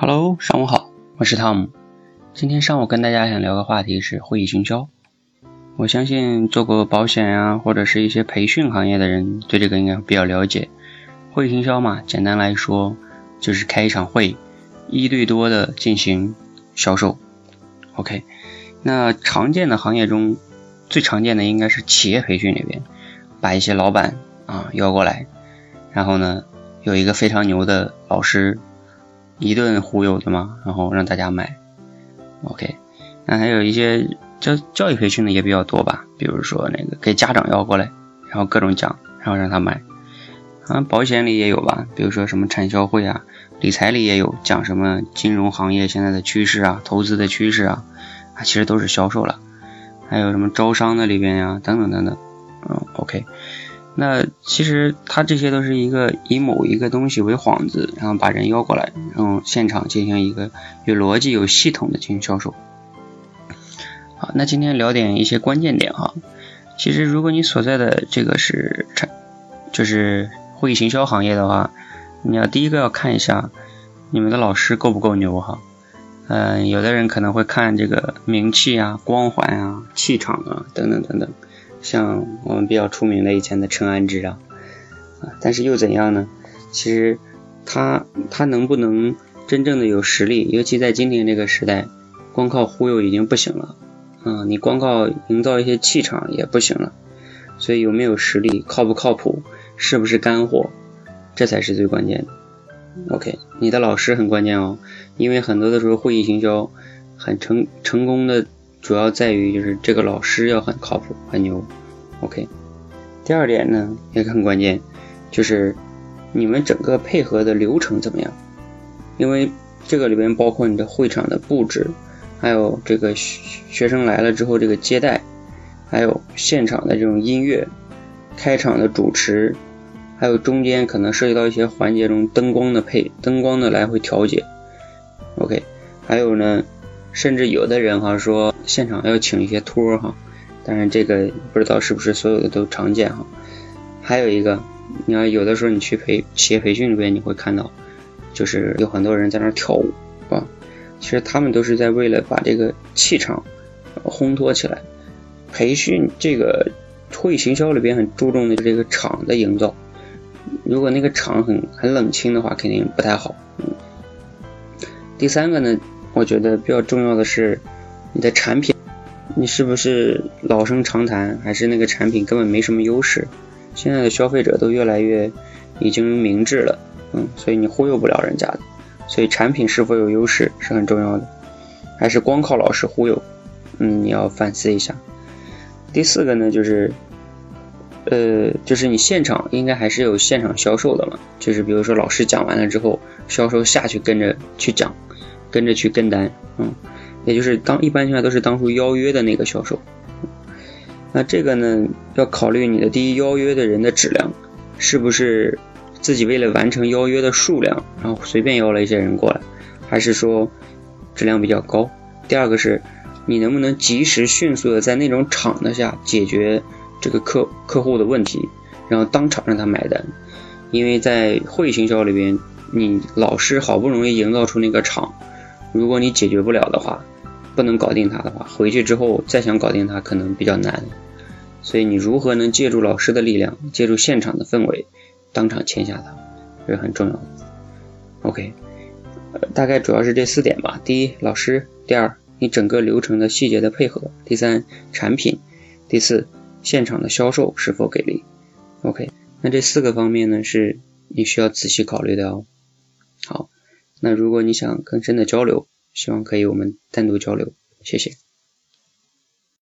Hello，上午好，我是汤姆。今天上午跟大家想聊个话题是会议行销。我相信做过保险啊，或者是一些培训行业的人，对这个应该比较了解。会议行销嘛，简单来说就是开一场会，一对多的进行销售。OK，那常见的行业中最常见的应该是企业培训里边，把一些老板啊邀过来，然后呢有一个非常牛的老师。一顿忽悠对吗？然后让大家买，OK。那还有一些教教育培训的也比较多吧，比如说那个给家长要过来，然后各种讲，然后让他买。啊，保险里也有吧，比如说什么产销会啊，理财里也有讲什么金融行业现在的趋势啊，投资的趋势啊，啊，其实都是销售了。还有什么招商的里边呀，等等等等，嗯，OK。那其实它这些都是一个以某一个东西为幌子，然后把人邀过来，然后现场进行一个有逻辑、有系统的进行销售。好，那今天聊点一些关键点哈。其实如果你所在的这个是产，就是会议行销行业的话，你要第一个要看一下你们的老师够不够牛哈。嗯，有的人可能会看这个名气啊、光环啊、气场啊等等等等。像我们比较出名的以前的陈安之啊，啊，但是又怎样呢？其实他他能不能真正的有实力？尤其在今天这个时代，光靠忽悠已经不行了，嗯，你光靠营造一些气场也不行了。所以有没有实力，靠不靠谱，是不是干货，这才是最关键的。OK，你的老师很关键哦，因为很多的时候会议行销很成成功的。主要在于就是这个老师要很靠谱、很牛，OK。第二点呢也很关键，就是你们整个配合的流程怎么样？因为这个里边包括你的会场的布置，还有这个学生来了之后这个接待，还有现场的这种音乐、开场的主持，还有中间可能涉及到一些环节中灯光的配、灯光的来回调节，OK。还有呢。甚至有的人哈说现场要请一些托哈，但是这个不知道是不是所有的都常见哈。还有一个，你要有的时候你去培企业培训里边你会看到，就是有很多人在那儿跳舞啊，其实他们都是在为了把这个气场烘托起来。培训这个会议行销里边很注重的是这个场的营造，如果那个场很很冷清的话，肯定不太好。嗯。第三个呢？我觉得比较重要的是你的产品，你是不是老生常谈，还是那个产品根本没什么优势？现在的消费者都越来越已经明智了，嗯，所以你忽悠不了人家的。所以产品是否有优势是很重要的，还是光靠老师忽悠？嗯，你要反思一下。第四个呢，就是呃，就是你现场应该还是有现场销售的嘛，就是比如说老师讲完了之后，销售下去跟着去讲。跟着去跟单，嗯，也就是当一般情况下都是当初邀约的那个销售。那这个呢，要考虑你的第一邀约的人的质量，是不是自己为了完成邀约的数量，然后随便邀了一些人过来，还是说质量比较高？第二个是，你能不能及时迅速的在那种场子下解决这个客客户的问题，然后当场让他买单？因为在会议行销里边，你老师好不容易营造出那个场。如果你解决不了的话，不能搞定他的话，回去之后再想搞定他可能比较难。所以你如何能借助老师的力量，借助现场的氛围，当场签下他，这是很重要的。OK，呃，大概主要是这四点吧。第一，老师；第二，你整个流程的细节的配合；第三，产品；第四，现场的销售是否给力。OK，那这四个方面呢，是你需要仔细考虑的哦。好。那如果你想更深的交流，希望可以我们单独交流，谢谢。